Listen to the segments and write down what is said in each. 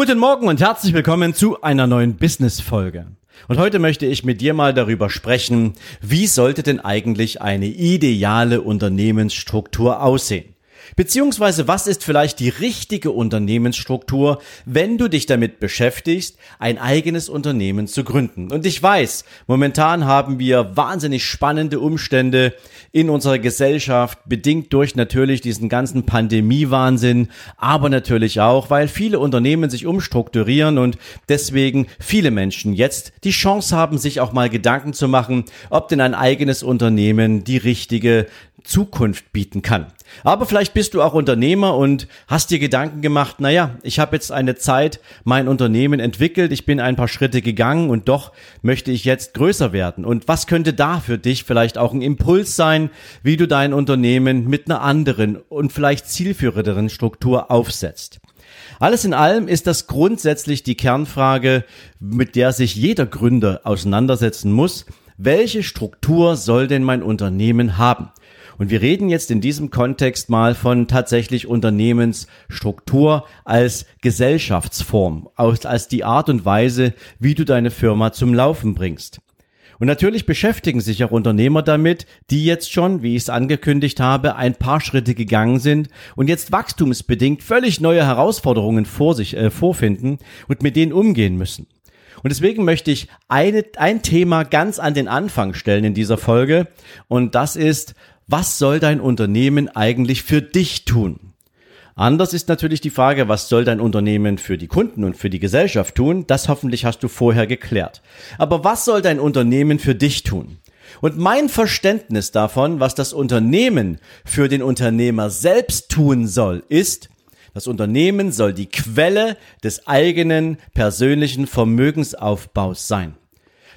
Guten Morgen und herzlich willkommen zu einer neuen Business-Folge. Und heute möchte ich mit dir mal darüber sprechen, wie sollte denn eigentlich eine ideale Unternehmensstruktur aussehen? Beziehungsweise was ist vielleicht die richtige Unternehmensstruktur, wenn du dich damit beschäftigst, ein eigenes Unternehmen zu gründen? Und ich weiß, momentan haben wir wahnsinnig spannende Umstände in unserer Gesellschaft, bedingt durch natürlich diesen ganzen Pandemiewahnsinn, aber natürlich auch, weil viele Unternehmen sich umstrukturieren und deswegen viele Menschen jetzt die Chance haben, sich auch mal Gedanken zu machen, ob denn ein eigenes Unternehmen die richtige Zukunft bieten kann. Aber vielleicht bist du auch Unternehmer und hast dir Gedanken gemacht, naja, ich habe jetzt eine Zeit mein Unternehmen entwickelt, ich bin ein paar Schritte gegangen und doch möchte ich jetzt größer werden. Und was könnte da für dich vielleicht auch ein Impuls sein, wie du dein Unternehmen mit einer anderen und vielleicht zielführenderen Struktur aufsetzt? Alles in allem ist das grundsätzlich die Kernfrage, mit der sich jeder Gründer auseinandersetzen muss. Welche Struktur soll denn mein Unternehmen haben? Und wir reden jetzt in diesem Kontext mal von tatsächlich Unternehmensstruktur als Gesellschaftsform, als die Art und Weise, wie du deine Firma zum Laufen bringst. Und natürlich beschäftigen sich auch Unternehmer damit, die jetzt schon, wie ich es angekündigt habe, ein paar Schritte gegangen sind und jetzt wachstumsbedingt völlig neue Herausforderungen vor sich äh, vorfinden und mit denen umgehen müssen. Und deswegen möchte ich eine, ein Thema ganz an den Anfang stellen in dieser Folge und das ist, was soll dein Unternehmen eigentlich für dich tun? Anders ist natürlich die Frage, was soll dein Unternehmen für die Kunden und für die Gesellschaft tun? Das hoffentlich hast du vorher geklärt. Aber was soll dein Unternehmen für dich tun? Und mein Verständnis davon, was das Unternehmen für den Unternehmer selbst tun soll, ist, das Unternehmen soll die Quelle des eigenen persönlichen Vermögensaufbaus sein.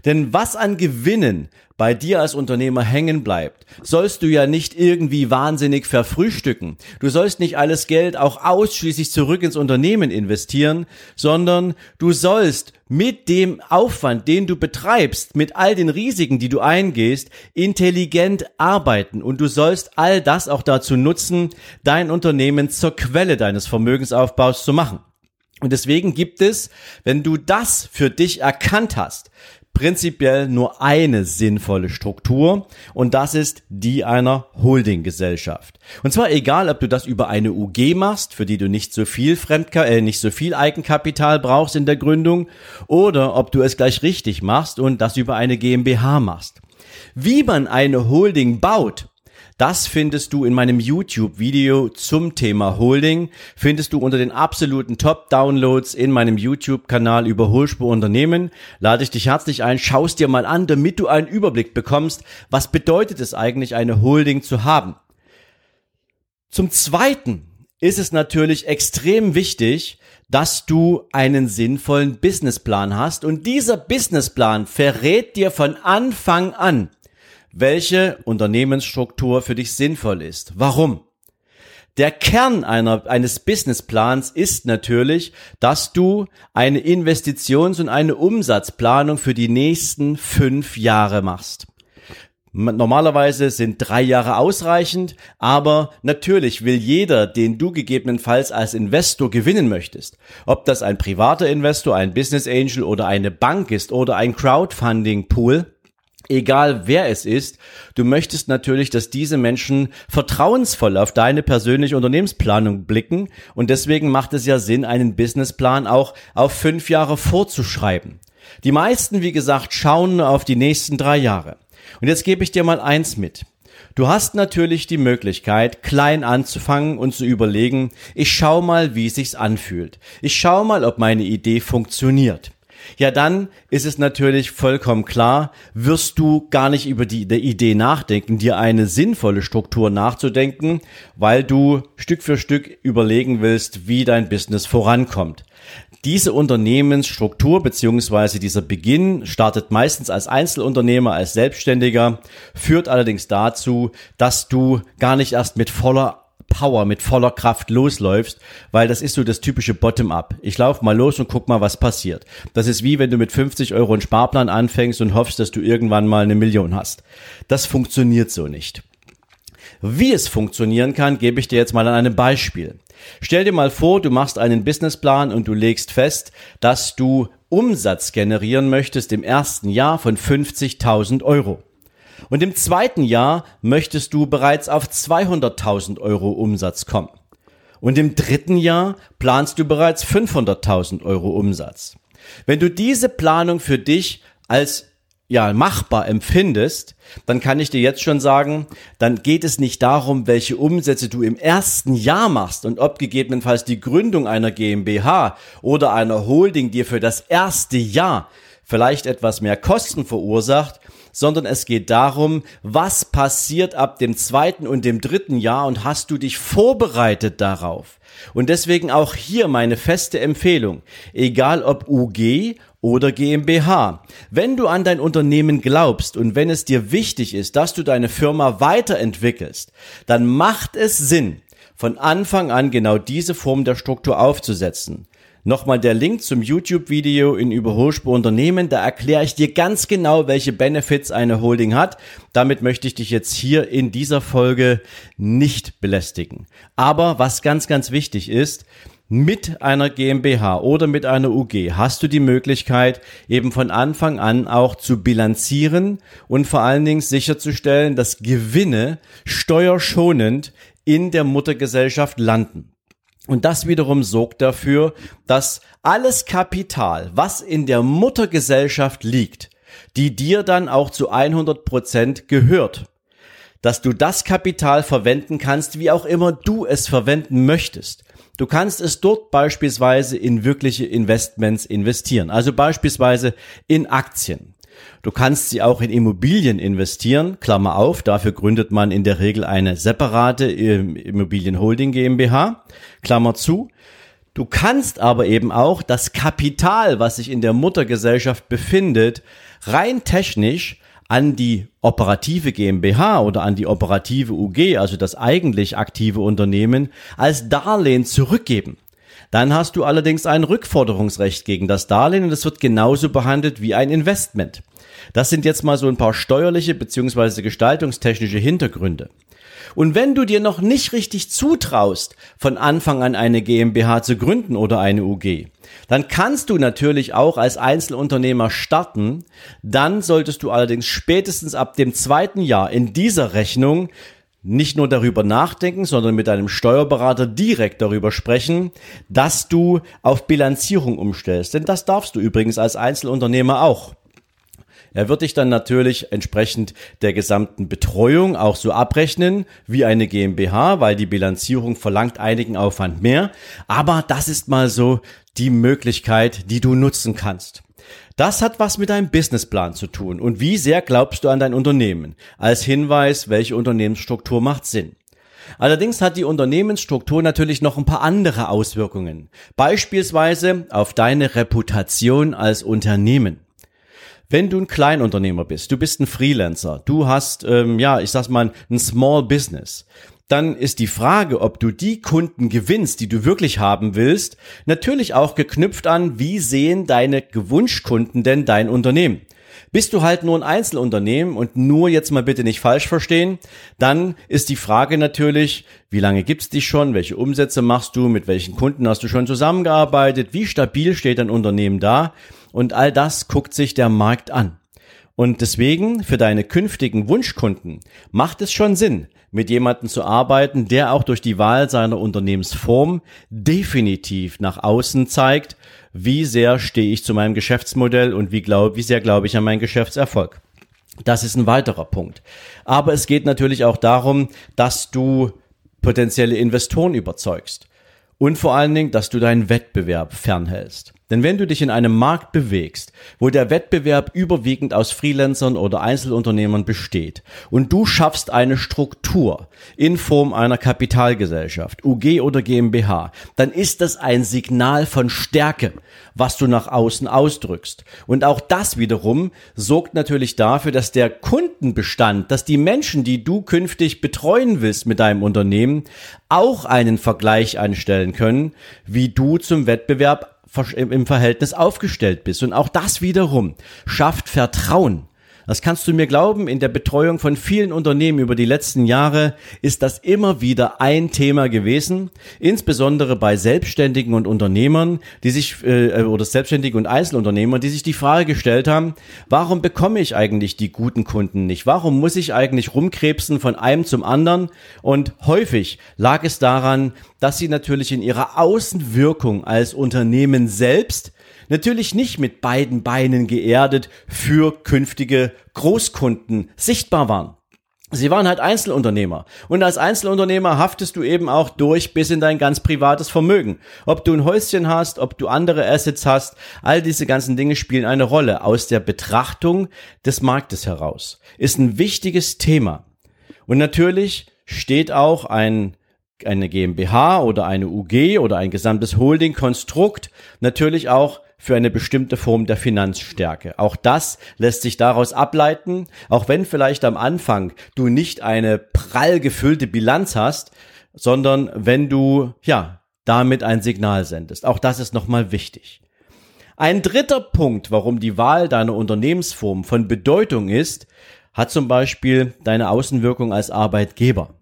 Denn was an Gewinnen bei dir als Unternehmer hängen bleibt, sollst du ja nicht irgendwie wahnsinnig verfrühstücken. Du sollst nicht alles Geld auch ausschließlich zurück ins Unternehmen investieren, sondern du sollst mit dem Aufwand, den du betreibst, mit all den Risiken, die du eingehst, intelligent arbeiten und du sollst all das auch dazu nutzen, dein Unternehmen zur Quelle deines Vermögensaufbaus zu machen. Und deswegen gibt es, wenn du das für dich erkannt hast, prinzipiell nur eine sinnvolle Struktur und das ist die einer Holdinggesellschaft. Und zwar egal, ob du das über eine UG machst, für die du nicht so viel Fremdka äh, nicht so viel Eigenkapital brauchst in der Gründung oder ob du es gleich richtig machst und das über eine GmbH machst. Wie man eine Holding baut, das findest du in meinem YouTube-Video zum Thema Holding. Findest du unter den absoluten Top-Downloads in meinem YouTube-Kanal über Hohlspur Unternehmen. Lade ich dich herzlich ein, schaust dir mal an, damit du einen Überblick bekommst, was bedeutet es eigentlich, eine Holding zu haben. Zum Zweiten ist es natürlich extrem wichtig, dass du einen sinnvollen Businessplan hast und dieser Businessplan verrät dir von Anfang an, welche Unternehmensstruktur für dich sinnvoll ist. Warum? Der Kern einer, eines Businessplans ist natürlich, dass du eine Investitions- und eine Umsatzplanung für die nächsten fünf Jahre machst. Normalerweise sind drei Jahre ausreichend, aber natürlich will jeder, den du gegebenenfalls als Investor gewinnen möchtest, ob das ein privater Investor, ein Business Angel oder eine Bank ist oder ein Crowdfunding Pool, egal wer es ist, du möchtest natürlich, dass diese Menschen vertrauensvoll auf deine persönliche Unternehmensplanung blicken und deswegen macht es ja Sinn, einen Businessplan auch auf fünf Jahre vorzuschreiben. Die meisten, wie gesagt, schauen auf die nächsten drei Jahre. Und jetzt gebe ich dir mal eins mit. Du hast natürlich die Möglichkeit, klein anzufangen und zu überlegen, ich schau mal, wie es sich anfühlt. Ich schau mal, ob meine Idee funktioniert ja dann ist es natürlich vollkommen klar, wirst du gar nicht über die, die Idee nachdenken, dir eine sinnvolle Struktur nachzudenken, weil du Stück für Stück überlegen willst, wie dein Business vorankommt. Diese Unternehmensstruktur beziehungsweise dieser Beginn startet meistens als Einzelunternehmer, als Selbstständiger, führt allerdings dazu, dass du gar nicht erst mit voller Power, mit voller Kraft losläufst, weil das ist so das typische Bottom-up. Ich laufe mal los und guck mal, was passiert. Das ist wie wenn du mit 50 Euro einen Sparplan anfängst und hoffst, dass du irgendwann mal eine Million hast. Das funktioniert so nicht. Wie es funktionieren kann, gebe ich dir jetzt mal an einem Beispiel. Stell dir mal vor, du machst einen Businessplan und du legst fest, dass du Umsatz generieren möchtest im ersten Jahr von 50.000 Euro. Und im zweiten Jahr möchtest du bereits auf 200.000 Euro Umsatz kommen. Und im dritten Jahr planst du bereits 500.000 Euro Umsatz. Wenn du diese Planung für dich als ja, machbar empfindest, dann kann ich dir jetzt schon sagen, dann geht es nicht darum, welche Umsätze du im ersten Jahr machst und ob gegebenenfalls die Gründung einer GmbH oder einer Holding dir für das erste Jahr vielleicht etwas mehr Kosten verursacht, sondern es geht darum, was passiert ab dem zweiten und dem dritten Jahr und hast du dich vorbereitet darauf? Und deswegen auch hier meine feste Empfehlung, egal ob UG oder GmbH. Wenn du an dein Unternehmen glaubst und wenn es dir wichtig ist, dass du deine Firma weiterentwickelst, dann macht es Sinn, von Anfang an genau diese Form der Struktur aufzusetzen. Nochmal der Link zum YouTube-Video in Überholspur Unternehmen. Da erkläre ich dir ganz genau, welche Benefits eine Holding hat. Damit möchte ich dich jetzt hier in dieser Folge nicht belästigen. Aber was ganz, ganz wichtig ist, mit einer GmbH oder mit einer UG hast du die Möglichkeit, eben von Anfang an auch zu bilanzieren und vor allen Dingen sicherzustellen, dass Gewinne steuerschonend in der Muttergesellschaft landen. Und das wiederum sorgt dafür, dass alles Kapital, was in der Muttergesellschaft liegt, die dir dann auch zu 100 Prozent gehört, dass du das Kapital verwenden kannst, wie auch immer du es verwenden möchtest. Du kannst es dort beispielsweise in wirkliche Investments investieren, also beispielsweise in Aktien. Du kannst sie auch in Immobilien investieren, Klammer auf, dafür gründet man in der Regel eine separate ähm, Immobilienholding GmbH, Klammer zu. Du kannst aber eben auch das Kapital, was sich in der Muttergesellschaft befindet, rein technisch an die operative GmbH oder an die operative UG, also das eigentlich aktive Unternehmen, als Darlehen zurückgeben. Dann hast du allerdings ein Rückforderungsrecht gegen das Darlehen und es wird genauso behandelt wie ein Investment. Das sind jetzt mal so ein paar steuerliche beziehungsweise gestaltungstechnische Hintergründe. Und wenn du dir noch nicht richtig zutraust, von Anfang an eine GmbH zu gründen oder eine UG, dann kannst du natürlich auch als Einzelunternehmer starten. Dann solltest du allerdings spätestens ab dem zweiten Jahr in dieser Rechnung nicht nur darüber nachdenken, sondern mit deinem Steuerberater direkt darüber sprechen, dass du auf Bilanzierung umstellst. Denn das darfst du übrigens als Einzelunternehmer auch. Er wird dich dann natürlich entsprechend der gesamten Betreuung auch so abrechnen wie eine GmbH, weil die Bilanzierung verlangt einigen Aufwand mehr. Aber das ist mal so die Möglichkeit, die du nutzen kannst. Das hat was mit deinem Businessplan zu tun und wie sehr glaubst du an dein Unternehmen? Als Hinweis, welche Unternehmensstruktur macht Sinn. Allerdings hat die Unternehmensstruktur natürlich noch ein paar andere Auswirkungen. Beispielsweise auf deine Reputation als Unternehmen. Wenn du ein Kleinunternehmer bist, du bist ein Freelancer, du hast, ähm, ja, ich sag's mal, ein Small Business, dann ist die Frage, ob du die Kunden gewinnst, die du wirklich haben willst, natürlich auch geknüpft an, wie sehen deine Gewunschkunden denn dein Unternehmen? Bist du halt nur ein Einzelunternehmen und nur jetzt mal bitte nicht falsch verstehen, dann ist die Frage natürlich, wie lange gibt's dich schon, welche Umsätze machst du, mit welchen Kunden hast du schon zusammengearbeitet, wie stabil steht dein Unternehmen da? Und all das guckt sich der Markt an. Und deswegen für deine künftigen Wunschkunden macht es schon Sinn, mit jemandem zu arbeiten, der auch durch die Wahl seiner Unternehmensform definitiv nach außen zeigt, wie sehr stehe ich zu meinem Geschäftsmodell und wie, glaub, wie sehr glaube ich an meinen Geschäftserfolg. Das ist ein weiterer Punkt. Aber es geht natürlich auch darum, dass du potenzielle Investoren überzeugst und vor allen Dingen, dass du deinen Wettbewerb fernhältst. Denn wenn du dich in einem Markt bewegst, wo der Wettbewerb überwiegend aus Freelancern oder Einzelunternehmern besteht und du schaffst eine Struktur in Form einer Kapitalgesellschaft, UG oder GmbH, dann ist das ein Signal von Stärke, was du nach außen ausdrückst. Und auch das wiederum sorgt natürlich dafür, dass der Kundenbestand, dass die Menschen, die du künftig betreuen willst mit deinem Unternehmen, auch einen Vergleich anstellen können, wie du zum Wettbewerb im Verhältnis aufgestellt bist. Und auch das wiederum schafft Vertrauen. Das kannst du mir glauben, in der Betreuung von vielen Unternehmen über die letzten Jahre ist das immer wieder ein Thema gewesen, insbesondere bei Selbstständigen und Unternehmern, die sich äh, oder Selbstständigen und Einzelunternehmern, die sich die Frage gestellt haben, warum bekomme ich eigentlich die guten Kunden nicht? Warum muss ich eigentlich rumkrebsen von einem zum anderen? Und häufig lag es daran, dass sie natürlich in ihrer Außenwirkung als Unternehmen selbst natürlich nicht mit beiden Beinen geerdet für künftige Großkunden sichtbar waren. Sie waren halt Einzelunternehmer. Und als Einzelunternehmer haftest du eben auch durch bis in dein ganz privates Vermögen. Ob du ein Häuschen hast, ob du andere Assets hast, all diese ganzen Dinge spielen eine Rolle aus der Betrachtung des Marktes heraus. Ist ein wichtiges Thema. Und natürlich steht auch ein eine GmbH oder eine UG oder ein gesamtes Holding-Konstrukt natürlich auch für eine bestimmte Form der Finanzstärke. Auch das lässt sich daraus ableiten, auch wenn vielleicht am Anfang du nicht eine prall gefüllte Bilanz hast, sondern wenn du, ja, damit ein Signal sendest. Auch das ist nochmal wichtig. Ein dritter Punkt, warum die Wahl deiner Unternehmensform von Bedeutung ist, hat zum Beispiel deine Außenwirkung als Arbeitgeber.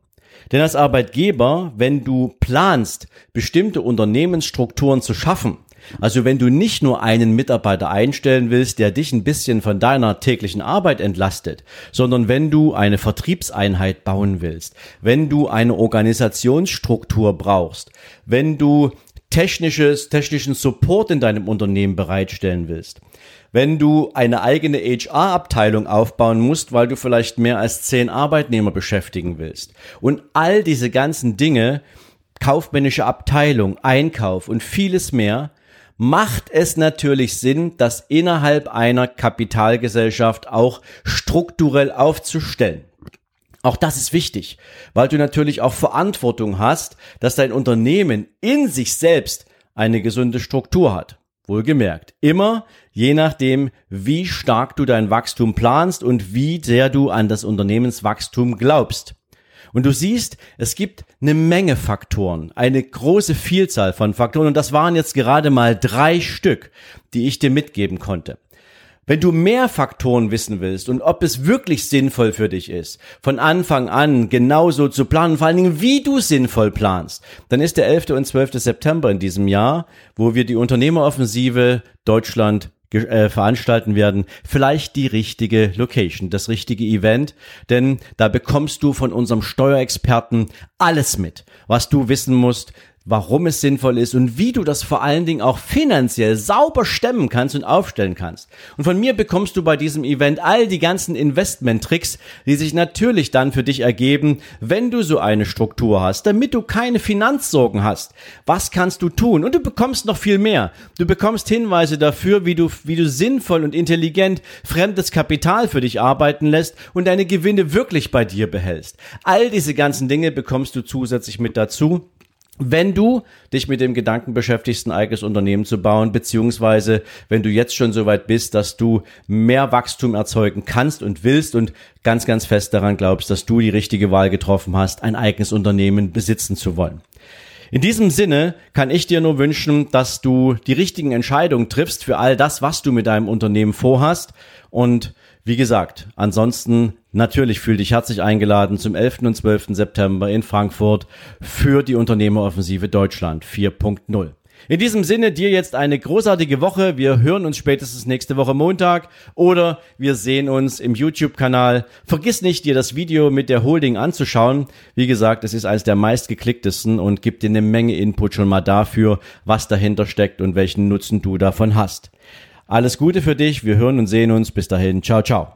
Denn als Arbeitgeber, wenn du planst, bestimmte Unternehmensstrukturen zu schaffen, also wenn du nicht nur einen Mitarbeiter einstellen willst, der dich ein bisschen von deiner täglichen Arbeit entlastet, sondern wenn du eine Vertriebseinheit bauen willst, wenn du eine Organisationsstruktur brauchst, wenn du technisches, technischen Support in deinem Unternehmen bereitstellen willst, wenn du eine eigene HR-Abteilung aufbauen musst, weil du vielleicht mehr als zehn Arbeitnehmer beschäftigen willst. Und all diese ganzen Dinge, kaufmännische Abteilung, Einkauf und vieles mehr, macht es natürlich Sinn, das innerhalb einer Kapitalgesellschaft auch strukturell aufzustellen. Auch das ist wichtig, weil du natürlich auch Verantwortung hast, dass dein Unternehmen in sich selbst eine gesunde Struktur hat. Wohlgemerkt. Immer je nachdem, wie stark du dein Wachstum planst und wie sehr du an das Unternehmenswachstum glaubst. Und du siehst, es gibt eine Menge Faktoren, eine große Vielzahl von Faktoren und das waren jetzt gerade mal drei Stück, die ich dir mitgeben konnte. Wenn du mehr Faktoren wissen willst und ob es wirklich sinnvoll für dich ist, von Anfang an genauso zu planen, vor allen Dingen wie du sinnvoll planst, dann ist der 11. und 12. September in diesem Jahr, wo wir die Unternehmeroffensive Deutschland äh, veranstalten werden, vielleicht die richtige Location, das richtige Event, denn da bekommst du von unserem Steuerexperten alles mit, was du wissen musst, warum es sinnvoll ist und wie du das vor allen Dingen auch finanziell sauber stemmen kannst und aufstellen kannst. Und von mir bekommst du bei diesem Event all die ganzen Investment-Tricks, die sich natürlich dann für dich ergeben, wenn du so eine Struktur hast, damit du keine Finanzsorgen hast. Was kannst du tun? Und du bekommst noch viel mehr. Du bekommst Hinweise dafür, wie du, wie du sinnvoll und intelligent fremdes Kapital für dich arbeiten lässt und deine Gewinne wirklich bei dir behältst. All diese ganzen Dinge bekommst du zusätzlich mit dazu wenn du dich mit dem Gedanken beschäftigst, ein eigenes Unternehmen zu bauen, beziehungsweise wenn du jetzt schon so weit bist, dass du mehr Wachstum erzeugen kannst und willst und ganz, ganz fest daran glaubst, dass du die richtige Wahl getroffen hast, ein eigenes Unternehmen besitzen zu wollen. In diesem Sinne kann ich dir nur wünschen, dass du die richtigen Entscheidungen triffst für all das, was du mit deinem Unternehmen vorhast und wie gesagt, ansonsten natürlich fühl dich herzlich eingeladen zum 11. und 12. September in Frankfurt für die Unternehmeroffensive Deutschland 4.0. In diesem Sinne dir jetzt eine großartige Woche. Wir hören uns spätestens nächste Woche Montag oder wir sehen uns im YouTube-Kanal. Vergiss nicht, dir das Video mit der Holding anzuschauen. Wie gesagt, es ist eines der meistgeklicktesten und gibt dir eine Menge Input schon mal dafür, was dahinter steckt und welchen Nutzen du davon hast. Alles Gute für dich. Wir hören und sehen uns. Bis dahin. Ciao, ciao.